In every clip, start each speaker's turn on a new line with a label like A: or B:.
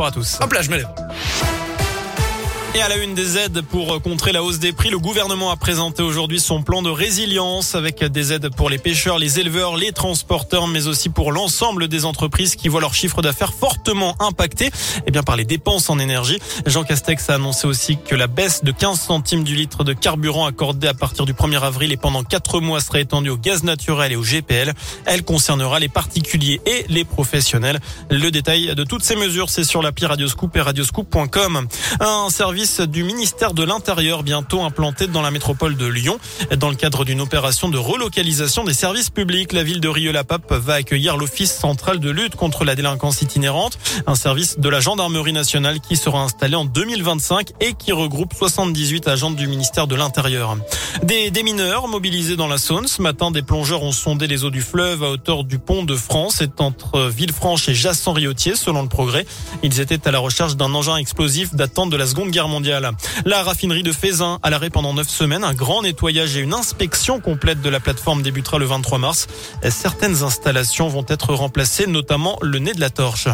A: Bonjour à tous.
B: Hop là, je me lève.
A: Et à la une des aides pour contrer la hausse des prix, le gouvernement a présenté aujourd'hui son plan de résilience avec des aides pour les pêcheurs, les éleveurs, les transporteurs, mais aussi pour l'ensemble des entreprises qui voient leur chiffre d'affaires fortement impacté eh bien, par les dépenses en énergie. Jean Castex a annoncé aussi que la baisse de 15 centimes du litre de carburant accordée à partir du 1er avril et pendant 4 mois serait étendue au gaz naturel et au GPL. Elle concernera les particuliers et les professionnels. Le détail de toutes ces mesures, c'est sur l'appli Radioscoop et radioscoop.com. Un service du ministère de l'Intérieur bientôt implanté dans la métropole de Lyon. Dans le cadre d'une opération de relocalisation des services publics, la ville de Rieux-la-Pape va accueillir l'Office central de lutte contre la délinquance itinérante, un service de la gendarmerie nationale qui sera installé en 2025 et qui regroupe 78 agents du ministère de l'Intérieur. Des, des mineurs mobilisés dans la Saône. Ce matin, des plongeurs ont sondé les eaux du fleuve à hauteur du pont de France. C'est entre Villefranche et Jasson-Riotier, selon le progrès. Ils étaient à la recherche d'un engin explosif datant de la Seconde Guerre La raffinerie de Fézin à l'arrêt pendant neuf semaines. Un grand nettoyage et une inspection complète de la plateforme débutera le 23 mars. Certaines installations vont être remplacées, notamment le nez de la torche.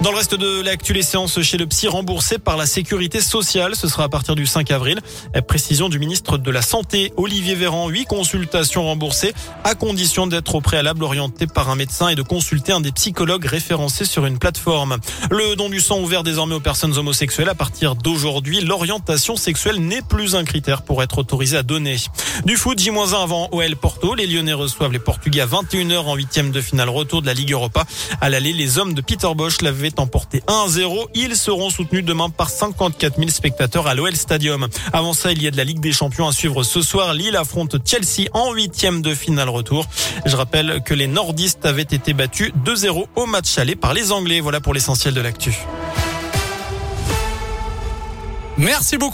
A: Dans le reste de l'actu, les séances chez le psy remboursées par la sécurité sociale. Ce sera à partir du 5 avril. Précision du ministre de la Santé, Olivier Véran. Huit consultations remboursées à condition d'être au préalable orienté par un médecin et de consulter un des psychologues référencés sur une plateforme. Le don du sang ouvert désormais aux personnes homosexuelles. À partir d'aujourd'hui, l'orientation sexuelle n'est plus un critère pour être autorisé à donner. Du foot, J-1 avant OL Porto. Les Lyonnais reçoivent les Portugais à 21h en huitième de finale retour de la Ligue Europa. À l'aller, les hommes de Peter Bosch l'avaient emporté 1-0. Ils seront soutenus demain par 54 000 spectateurs à l'OL Stadium. Avant ça, il y a de la Ligue des Champions à suivre ce soir. Lille affronte Chelsea en huitième de finale retour. Je rappelle que les nordistes avaient été battus 2-0 au match aller par les Anglais. Voilà pour l'essentiel de l'actu.
B: Merci beaucoup.